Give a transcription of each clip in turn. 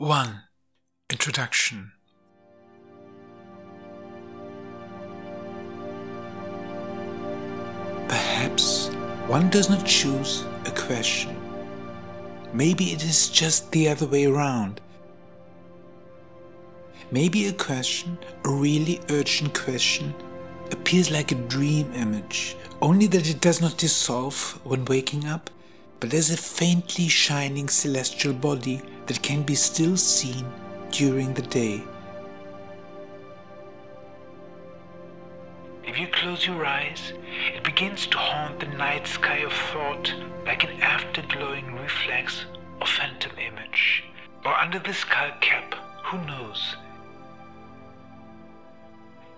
1. Introduction Perhaps one does not choose a question. Maybe it is just the other way around. Maybe a question, a really urgent question, appears like a dream image, only that it does not dissolve when waking up, but as a faintly shining celestial body that can be still seen during the day. If you close your eyes, it begins to haunt the night sky of thought like an afterglowing reflex or phantom image. Or under the skull cap, who knows?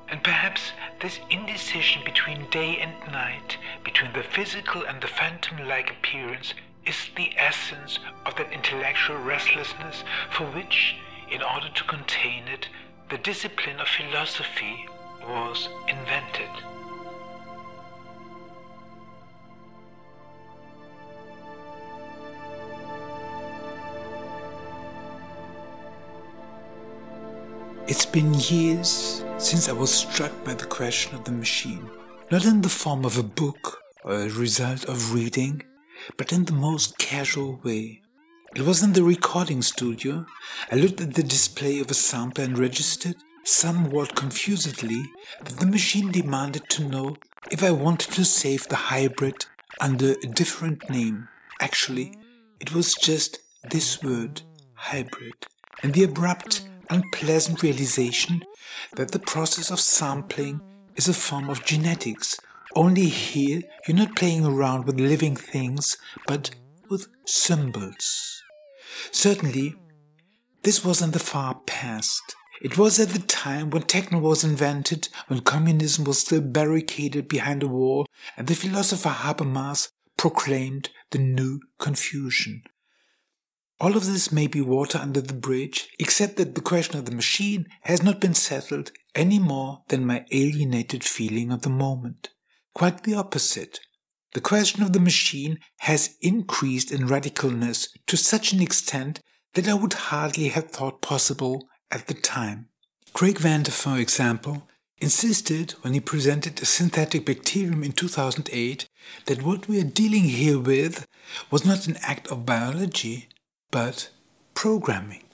And perhaps this indecision between day and night, between the physical and the phantom like appearance, is the essence of that intellectual restlessness for which, in order to contain it, the discipline of philosophy was invented. It's been years since I was struck by the question of the machine, not in the form of a book or a result of reading, but in the most casual way. It was in the recording studio. I looked at the display of a sample and registered, somewhat confusedly, that the machine demanded to know if I wanted to save the hybrid under a different name. Actually, it was just this word, hybrid, and the abrupt, unpleasant realization that the process of sampling is a form of genetics. Only here, you're not playing around with living things, but with symbols. Certainly, this was in the far past. It was at the time when techno was invented, when communism was still barricaded behind a wall, and the philosopher Habermas proclaimed the new confusion. All of this may be water under the bridge, except that the question of the machine has not been settled any more than my alienated feeling of the moment. Quite the opposite. The question of the machine has increased in radicalness to such an extent that I would hardly have thought possible at the time. Craig Venter, for example, insisted when he presented a synthetic bacterium in 2008 that what we are dealing here with was not an act of biology, but programming.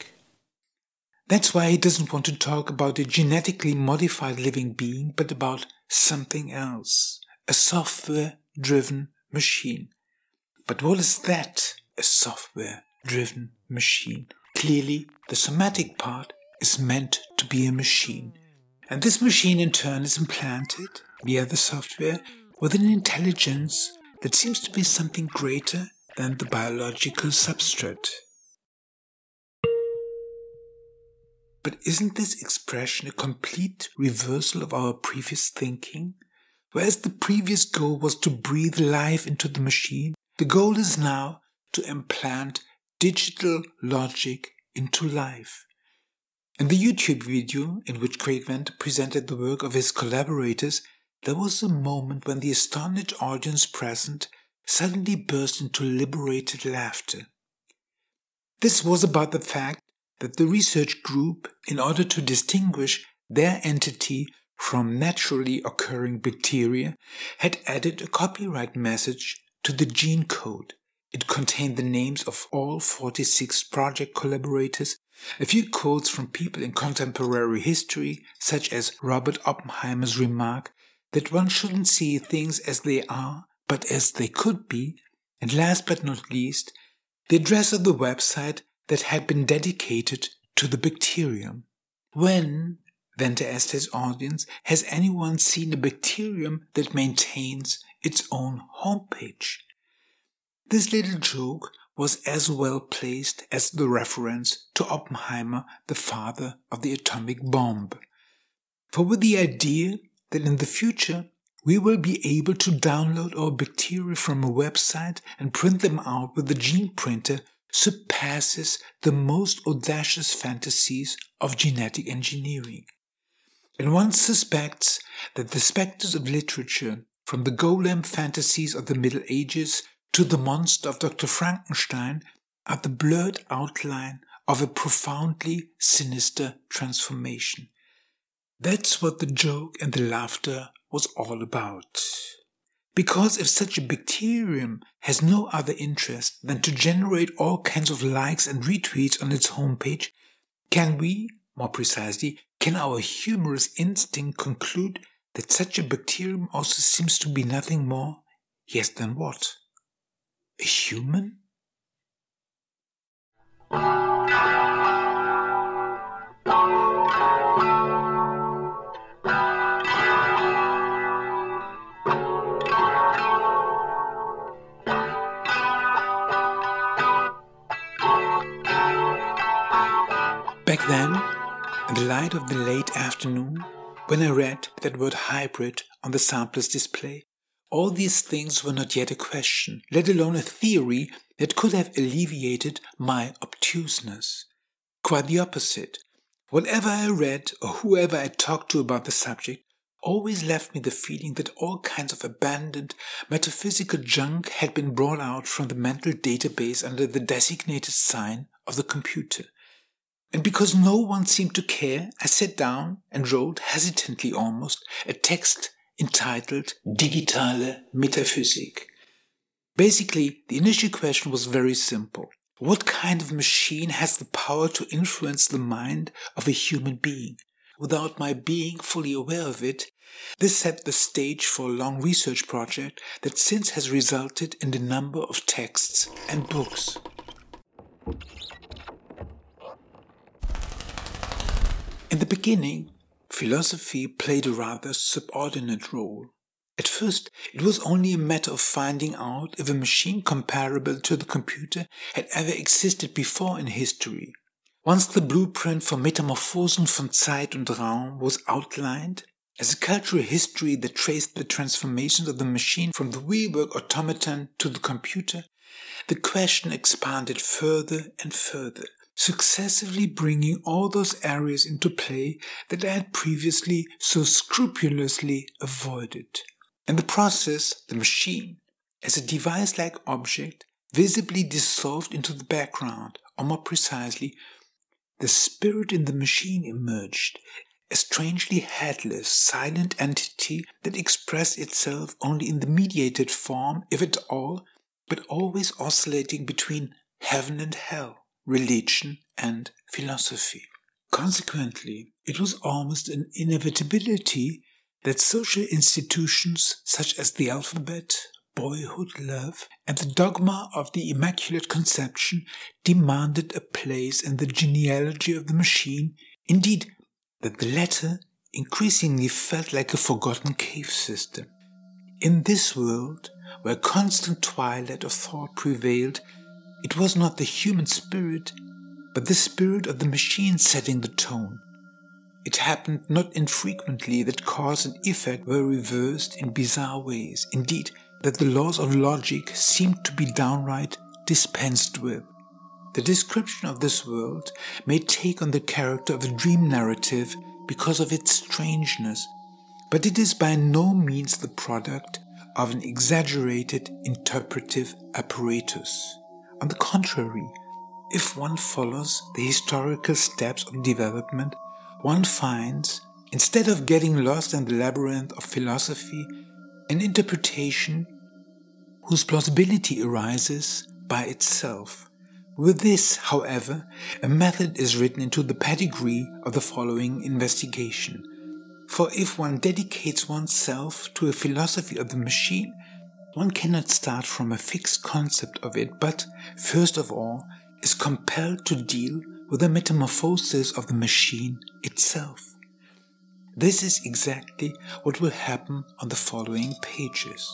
That's why he doesn't want to talk about a genetically modified living being, but about something else a software driven machine. But what is that, a software driven machine? Clearly, the somatic part is meant to be a machine. And this machine in turn is implanted via the software with an intelligence that seems to be something greater than the biological substrate. But isn't this expression a complete reversal of our previous thinking? Whereas the previous goal was to breathe life into the machine, the goal is now to implant digital logic into life. In the YouTube video in which Craig Venter presented the work of his collaborators, there was a moment when the astonished audience present suddenly burst into liberated laughter. This was about the fact that the research group, in order to distinguish their entity from naturally occurring bacteria had added a copyright message to the gene code. It contained the names of all 46 project collaborators, a few quotes from people in contemporary history, such as Robert Oppenheimer's remark that one shouldn't see things as they are, but as they could be, and last but not least, the address of the website that had been dedicated to the bacterium. When Venter asked his audience, has anyone seen a bacterium that maintains its own homepage? This little joke was as well placed as the reference to Oppenheimer, the father of the atomic bomb. For with the idea that in the future we will be able to download our bacteria from a website and print them out with a gene printer surpasses the most audacious fantasies of genetic engineering and one suspects that the spectres of literature, from the golem fantasies of the Middle Ages to the monster of Dr. Frankenstein, are the blurred outline of a profoundly sinister transformation. That's what the joke and the laughter was all about. Because if such a bacterium has no other interest than to generate all kinds of likes and retweets on its homepage, can we, more precisely, can our humorous instinct conclude that such a bacterium also seems to be nothing more, yes, than what? A human? Light of the late afternoon, when I read that word hybrid on the sampler's display, all these things were not yet a question, let alone a theory that could have alleviated my obtuseness. Quite the opposite. Whatever I read or whoever I talked to about the subject always left me the feeling that all kinds of abandoned metaphysical junk had been brought out from the mental database under the designated sign of the computer. And because no one seemed to care, I sat down and wrote, hesitantly almost, a text entitled Digitale Metaphysik. Basically, the initial question was very simple. What kind of machine has the power to influence the mind of a human being? Without my being fully aware of it, this set the stage for a long research project that since has resulted in the number of texts and books. In the beginning, philosophy played a rather subordinate role. At first, it was only a matter of finding out if a machine comparable to the computer had ever existed before in history. Once the blueprint for Metamorphosen von Zeit und Raum was outlined, as a cultural history that traced the transformations of the machine from the wheelwork automaton to the computer, the question expanded further and further successively bringing all those areas into play that I had previously so scrupulously avoided. In the process, the machine, as a device like object, visibly dissolved into the background, or more precisely, the spirit in the machine emerged, a strangely headless, silent entity that expressed itself only in the mediated form, if at all, but always oscillating between heaven and hell religion, and philosophy. Consequently, it was almost an inevitability that social institutions such as the alphabet, boyhood love, and the dogma of the Immaculate Conception demanded a place in the genealogy of the machine, indeed, that the latter increasingly felt like a forgotten cave system. In this world, where constant twilight of thought prevailed, it was not the human spirit, but the spirit of the machine setting the tone. It happened not infrequently that cause and effect were reversed in bizarre ways, indeed, that the laws of logic seemed to be downright dispensed with. The description of this world may take on the character of a dream narrative because of its strangeness, but it is by no means the product of an exaggerated interpretive apparatus. On the contrary, if one follows the historical steps of development, one finds, instead of getting lost in the labyrinth of philosophy, an interpretation whose plausibility arises by itself. With this, however, a method is written into the pedigree of the following investigation. For if one dedicates oneself to a philosophy of the machine, one cannot start from a fixed concept of it, but, first of all, is compelled to deal with the metamorphosis of the machine itself. This is exactly what will happen on the following pages.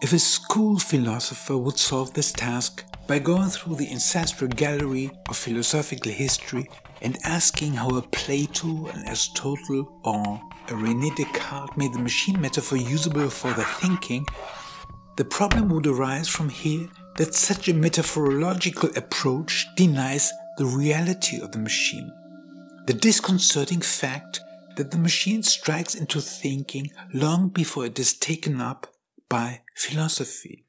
If a school philosopher would solve this task by going through the ancestral gallery of philosophical history and asking how a Plato, an Aristotle, or a René Descartes made the machine metaphor usable for the thinking, the problem would arise from here that such a metaphorological approach denies the reality of the machine. The disconcerting fact that the machine strikes into thinking long before it is taken up by philosophy.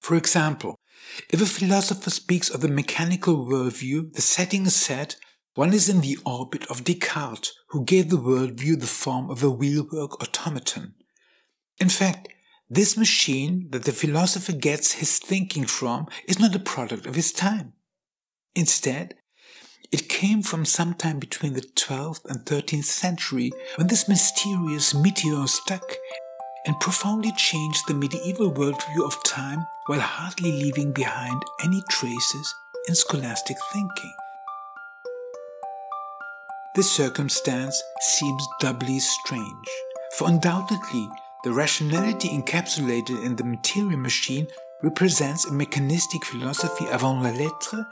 For example, if a philosopher speaks of the mechanical worldview, the setting is set, one is in the orbit of Descartes, who gave the worldview the form of a wheelwork automaton. In fact, this machine that the philosopher gets his thinking from is not a product of his time. Instead, it came from sometime between the 12th and 13th century when this mysterious meteor struck and profoundly changed the medieval worldview of time while hardly leaving behind any traces in scholastic thinking. This circumstance seems doubly strange, for undoubtedly the rationality encapsulated in the material machine represents a mechanistic philosophy avant la lettre,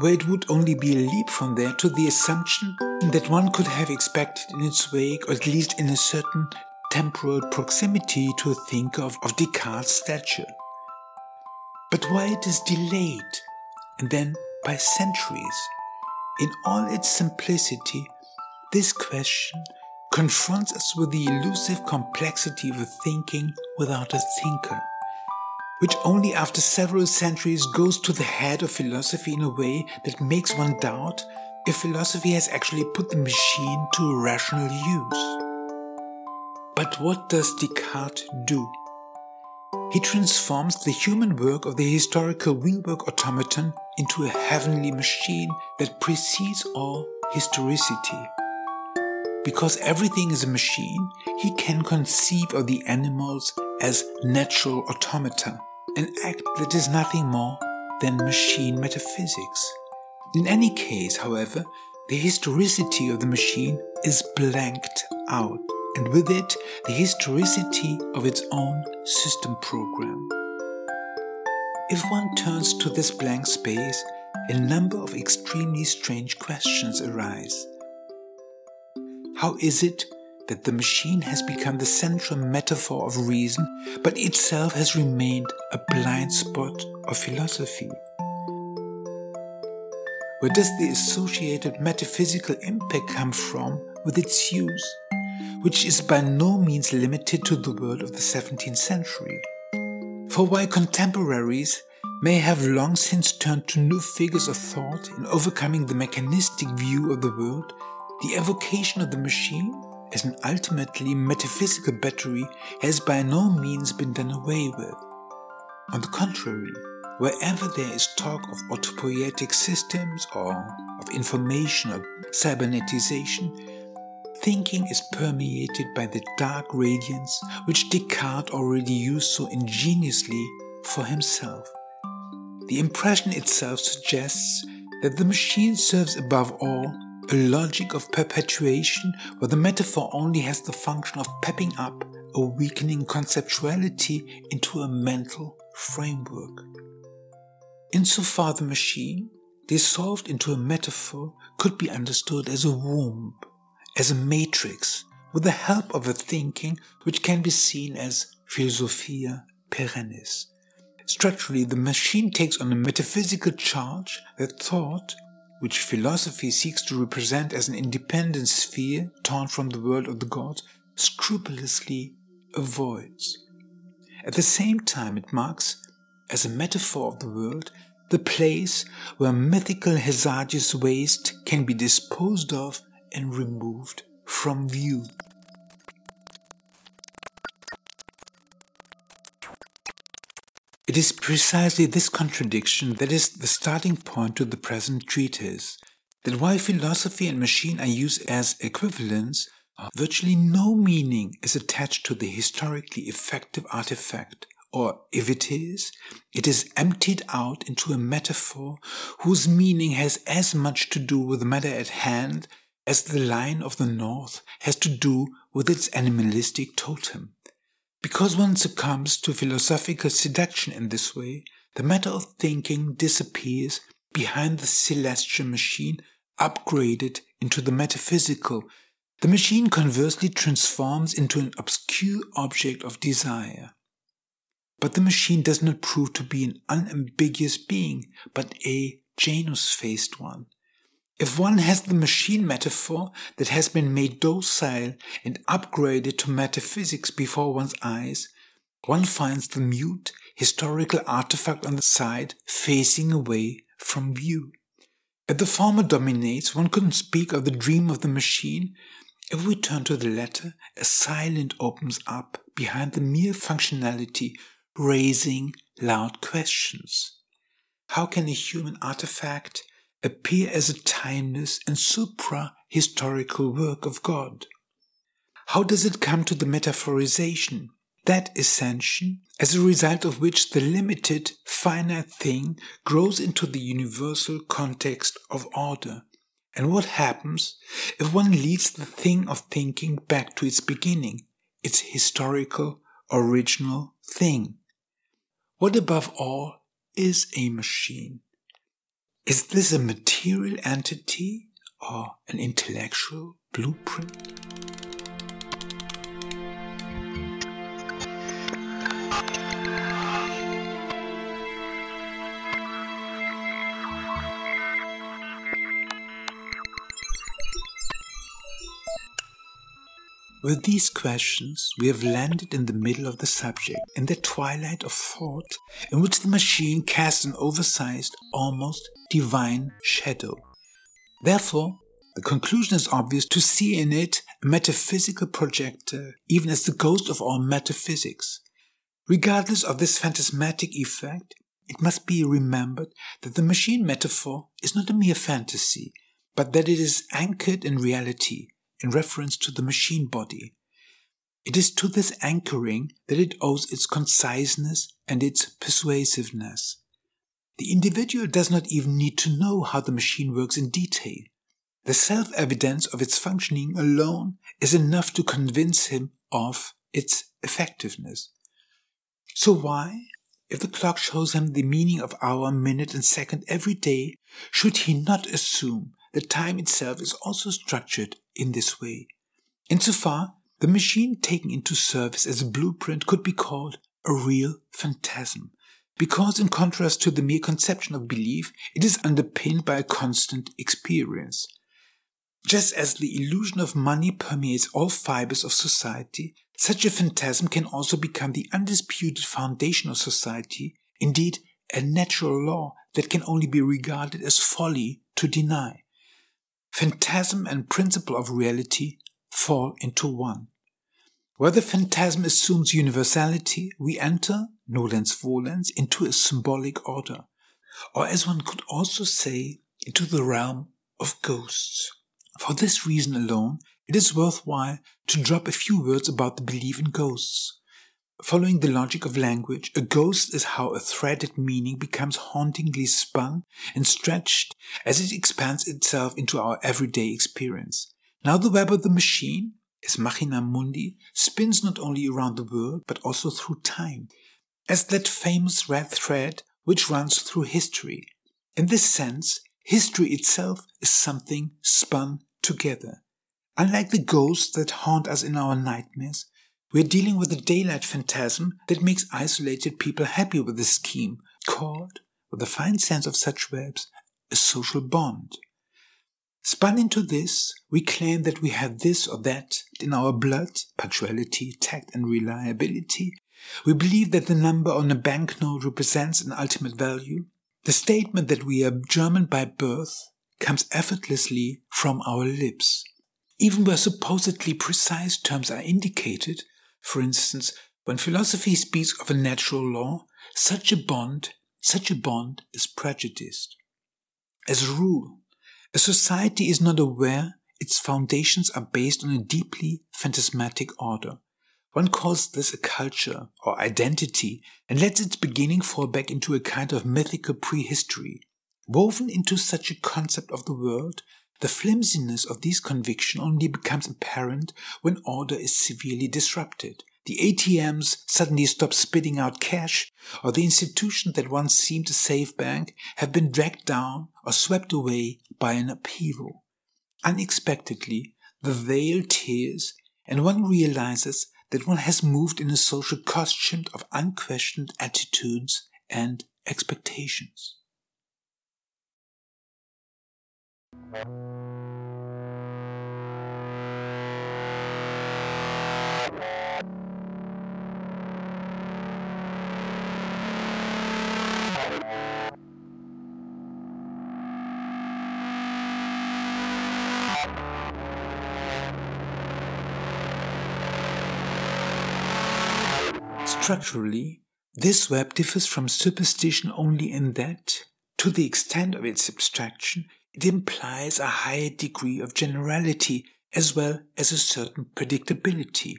where it would only be a leap from there to the assumption that one could have expected in its wake, or at least in a certain temporal proximity to a thinker of, of Descartes' stature. But why it is delayed, and then by centuries? In all its simplicity, this question confronts us with the elusive complexity of a thinking without a thinker, which only after several centuries goes to the head of philosophy in a way that makes one doubt if philosophy has actually put the machine to rational use. But what does Descartes do? He transforms the human work of the historical wheelwork automaton into a heavenly machine that precedes all historicity. Because everything is a machine, he can conceive of the animals as natural automata, an act that is nothing more than machine metaphysics. In any case, however, the historicity of the machine is blanked out, and with it, the historicity of its own system program. If one turns to this blank space, a number of extremely strange questions arise. How is it that the machine has become the central metaphor of reason, but itself has remained a blind spot of philosophy? Where does the associated metaphysical impact come from with its use, which is by no means limited to the world of the 17th century? For while contemporaries may have long since turned to new figures of thought in overcoming the mechanistic view of the world, the evocation of the machine as an ultimately metaphysical battery has by no means been done away with. On the contrary, wherever there is talk of autopoietic systems or of information or cybernetization, thinking is permeated by the dark radiance which Descartes already used so ingeniously for himself. The impression itself suggests that the machine serves above all a logic of perpetuation where the metaphor only has the function of pepping up a weakening conceptuality into a mental framework. Insofar the machine, dissolved into a metaphor, could be understood as a womb, as a matrix, with the help of a thinking which can be seen as philosophia perennis. Structurally, the machine takes on a metaphysical charge that thought which philosophy seeks to represent as an independent sphere torn from the world of the gods, scrupulously avoids. At the same time, it marks, as a metaphor of the world, the place where mythical hazardous waste can be disposed of and removed from view. It is precisely this contradiction that is the starting point to the present treatise. That while philosophy and machine are used as equivalents, virtually no meaning is attached to the historically effective artifact, or if it is, it is emptied out into a metaphor whose meaning has as much to do with the matter at hand as the lion of the north has to do with its animalistic totem. Because one succumbs to philosophical seduction in this way, the matter of thinking disappears behind the celestial machine upgraded into the metaphysical. The machine conversely transforms into an obscure object of desire. But the machine does not prove to be an unambiguous being, but a Janus faced one, if one has the machine metaphor that has been made docile and upgraded to metaphysics before one's eyes, one finds the mute historical artifact on the side facing away from view. If the former dominates, one couldn't speak of the dream of the machine. If we turn to the latter, a silence opens up behind the mere functionality, raising loud questions. How can a human artifact appear as a timeless and supra historical work of God? How does it come to the metaphorization, that ascension, as a result of which the limited, finite thing grows into the universal context of order? And what happens if one leads the thing of thinking back to its beginning, its historical, original thing? What above all is a machine? Is this a material entity or an intellectual blueprint? With these questions, we have landed in the middle of the subject, in the twilight of thought, in which the machine casts an oversized, almost divine shadow. Therefore, the conclusion is obvious to see in it a metaphysical projector, even as the ghost of all metaphysics. Regardless of this phantasmatic effect, it must be remembered that the machine metaphor is not a mere fantasy, but that it is anchored in reality in reference to the machine body. It is to this anchoring that it owes its conciseness and its persuasiveness. The individual does not even need to know how the machine works in detail. The self evidence of its functioning alone is enough to convince him of its effectiveness. So, why, if the clock shows him the meaning of hour, minute, and second every day, should he not assume that time itself is also structured in this way. Insofar, the machine taken into service as a blueprint could be called a real phantasm, because in contrast to the mere conception of belief, it is underpinned by a constant experience. Just as the illusion of money permeates all fibers of society, such a phantasm can also become the undisputed foundation of society, indeed, a natural law that can only be regarded as folly to deny. Phantasm and principle of reality fall into one. Where the phantasm assumes universality, we enter, nolens volens, into a symbolic order, or as one could also say, into the realm of ghosts. For this reason alone, it is worthwhile to drop a few words about the belief in ghosts. Following the logic of language, a ghost is how a threaded meaning becomes hauntingly spun and stretched as it expands itself into our everyday experience. Now the web of the machine, as Machina Mundi, spins not only around the world but also through time, as that famous red thread which runs through history. In this sense, history itself is something spun together. Unlike the ghosts that haunt us in our nightmares, we're dealing with a daylight phantasm that makes isolated people happy with a scheme called, with a fine sense of such verbs, a social bond. Spun into this, we claim that we have this or that in our blood, punctuality, tact, and reliability. We believe that the number on a banknote represents an ultimate value. The statement that we are German by birth comes effortlessly from our lips. Even where supposedly precise terms are indicated, for instance, when philosophy speaks of a natural law, such a bond, such a bond is prejudiced. As a rule, a society is not aware its foundations are based on a deeply phantasmatic order. One calls this a culture or identity and lets its beginning fall back into a kind of mythical prehistory. Woven into such a concept of the world, the flimsiness of these convictions only becomes apparent when order is severely disrupted. The ATMs suddenly stop spitting out cash, or the institutions that once seemed a safe bank have been dragged down or swept away by an upheaval. Unexpectedly, the veil tears, and one realizes that one has moved in a social costume of unquestioned attitudes and expectations. Structurally, this web differs from superstition only in that, to the extent of its abstraction, it implies a higher degree of generality as well as a certain predictability.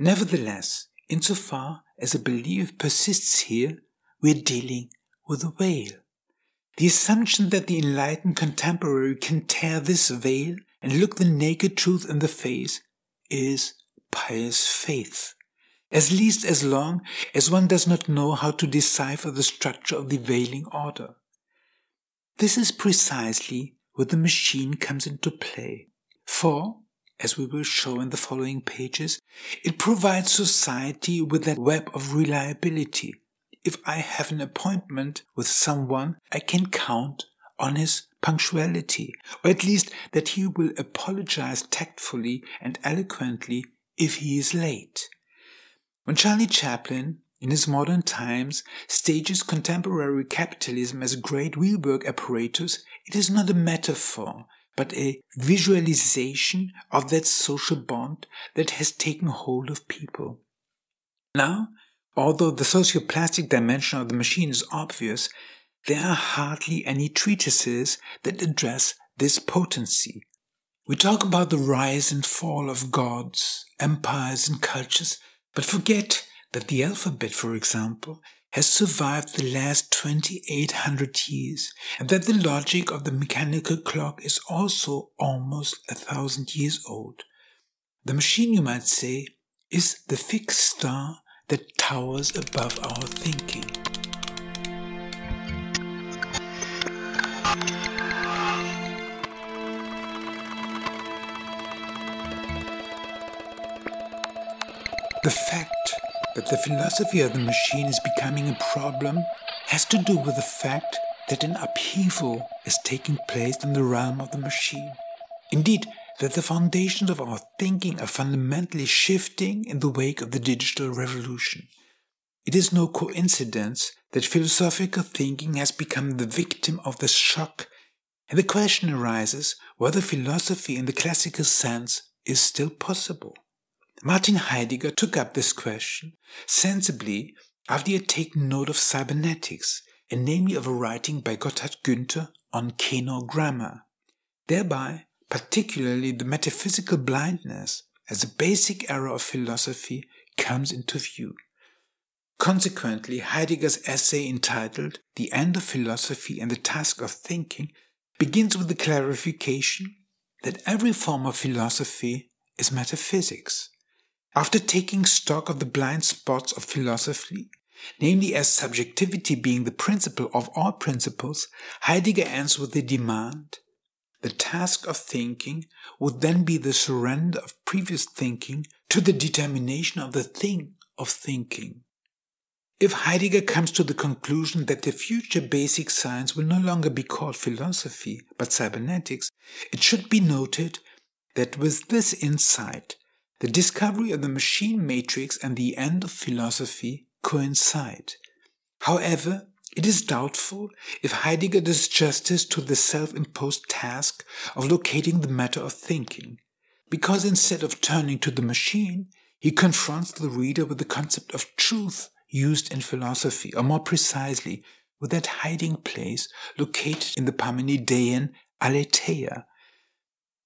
Nevertheless, insofar as a belief persists here, we're dealing with a veil. The assumption that the enlightened contemporary can tear this veil and look the naked truth in the face is pious faith, at least as long as one does not know how to decipher the structure of the veiling order. This is precisely where the machine comes into play. For, as we will show in the following pages, it provides society with that web of reliability. If I have an appointment with someone, I can count on his punctuality, or at least that he will apologize tactfully and eloquently if he is late. When Charlie Chaplin, in his modern times, stages contemporary capitalism as a great wheelwork apparatus, it is not a metaphor, but a visualization of that social bond that has taken hold of people. Now, although the socioplastic dimension of the machine is obvious, there are hardly any treatises that address this potency. We talk about the rise and fall of gods, empires, and cultures, but forget that the alphabet, for example, has survived the last 2800 years, and that the logic of the mechanical clock is also almost a thousand years old. The machine, you might say, is the fixed star that towers above our thinking. The fact that the philosophy of the machine is becoming a problem has to do with the fact that an upheaval is taking place in the realm of the machine. Indeed, that the foundations of our thinking are fundamentally shifting in the wake of the digital revolution. It is no coincidence that philosophical thinking has become the victim of this shock, and the question arises whether philosophy in the classical sense is still possible. Martin Heidegger took up this question sensibly after he had taken note of cybernetics, and namely of a writing by Gotthard Günther on kenogrammar. Thereby, particularly the metaphysical blindness as a basic error of philosophy comes into view. Consequently, Heidegger's essay entitled The End of Philosophy and the Task of Thinking begins with the clarification that every form of philosophy is metaphysics. After taking stock of the blind spots of philosophy, namely as subjectivity being the principle of all principles, Heidegger ends with the demand the task of thinking would then be the surrender of previous thinking to the determination of the thing of thinking. If Heidegger comes to the conclusion that the future basic science will no longer be called philosophy but cybernetics, it should be noted that with this insight, the discovery of the machine matrix and the end of philosophy coincide. However, it is doubtful if Heidegger does justice to the self imposed task of locating the matter of thinking, because instead of turning to the machine, he confronts the reader with the concept of truth used in philosophy, or more precisely, with that hiding place located in the Parmenidean aletheia.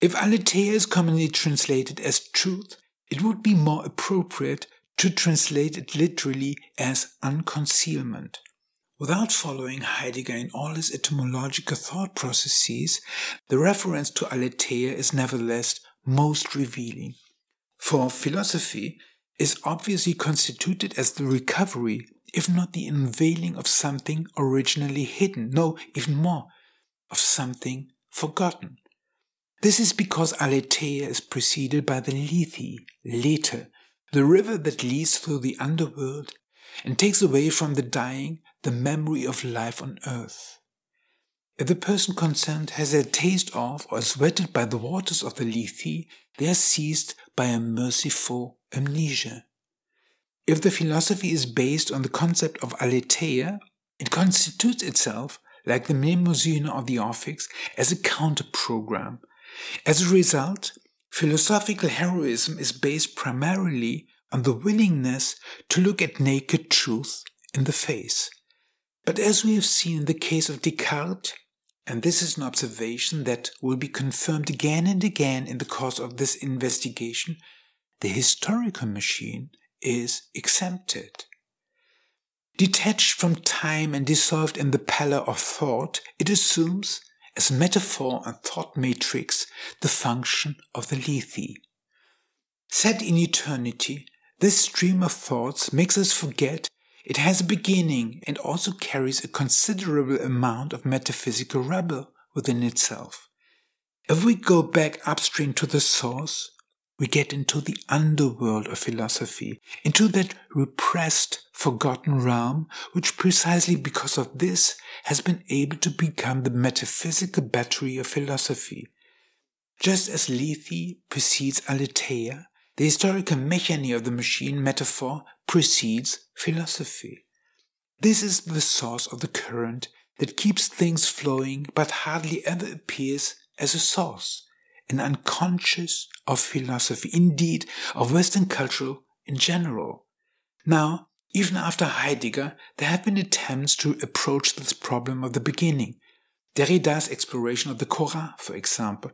If aletheia is commonly translated as truth, it would be more appropriate to translate it literally as unconcealment. Without following Heidegger in all his etymological thought processes, the reference to aletheia is nevertheless most revealing. For philosophy is obviously constituted as the recovery, if not the unveiling of something originally hidden, no, even more, of something forgotten. This is because Aletheia is preceded by the Lethe, Lethe, the river that leads through the underworld and takes away from the dying the memory of life on earth. If the person concerned has a taste of or is wetted by the waters of the Lethe, they are seized by a merciful amnesia. If the philosophy is based on the concept of aletheia, it constitutes itself, like the Mnemosyne of the Orphics, as a counter program as a result, philosophical heroism is based primarily on the willingness to look at naked truth in the face. But as we have seen in the case of Descartes, and this is an observation that will be confirmed again and again in the course of this investigation, the historical machine is exempted. Detached from time and dissolved in the pallor of thought, it assumes, as metaphor and thought matrix, the function of the lethe. Set in eternity, this stream of thoughts makes us forget it has a beginning and also carries a considerable amount of metaphysical rubble within itself. If we go back upstream to the source, we get into the underworld of philosophy, into that repressed, forgotten realm, which precisely because of this has been able to become the metaphysical battery of philosophy. Just as Lethe precedes Aletheia, the historical mechane of the machine metaphor precedes philosophy. This is the source of the current that keeps things flowing but hardly ever appears as a source, an unconscious of philosophy, indeed of Western culture in general. Now, even after Heidegger, there have been attempts to approach this problem of the beginning. Derrida's exploration of the Khora, for example.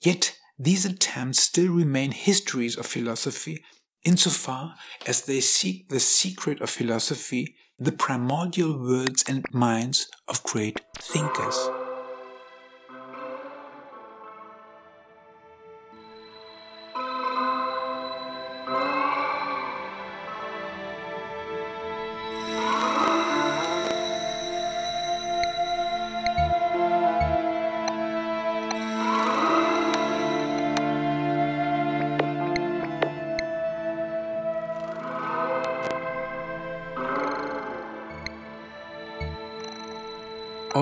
Yet these attempts still remain histories of philosophy insofar as they seek the secret of philosophy, the primordial words and minds of great thinkers.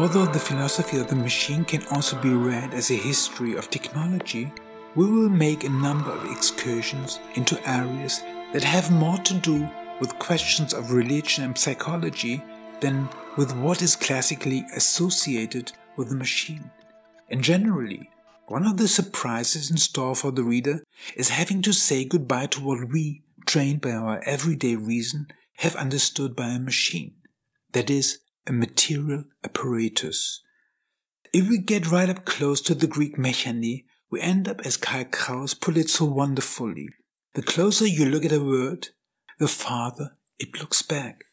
Although the philosophy of the machine can also be read as a history of technology, we will make a number of excursions into areas that have more to do with questions of religion and psychology than with what is classically associated with the machine. And generally, one of the surprises in store for the reader is having to say goodbye to what we, trained by our everyday reason, have understood by a machine. That is, a material apparatus. If we get right up close to the Greek mechane, we end up as Karl Kraus put it so wonderfully. The closer you look at a word, the farther it looks back.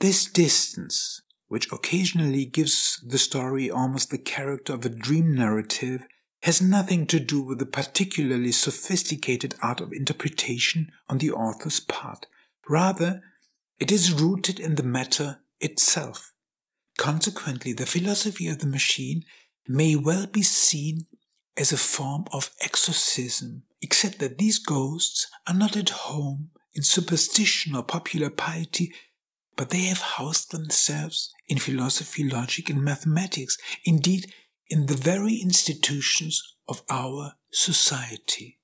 This distance, which occasionally gives the story almost the character of a dream narrative, has nothing to do with the particularly sophisticated art of interpretation on the author's part. Rather, it is rooted in the matter itself. Consequently, the philosophy of the machine may well be seen as a form of exorcism, except that these ghosts are not at home in superstition or popular piety, but they have housed themselves in philosophy, logic, and mathematics, indeed, in the very institutions of our society.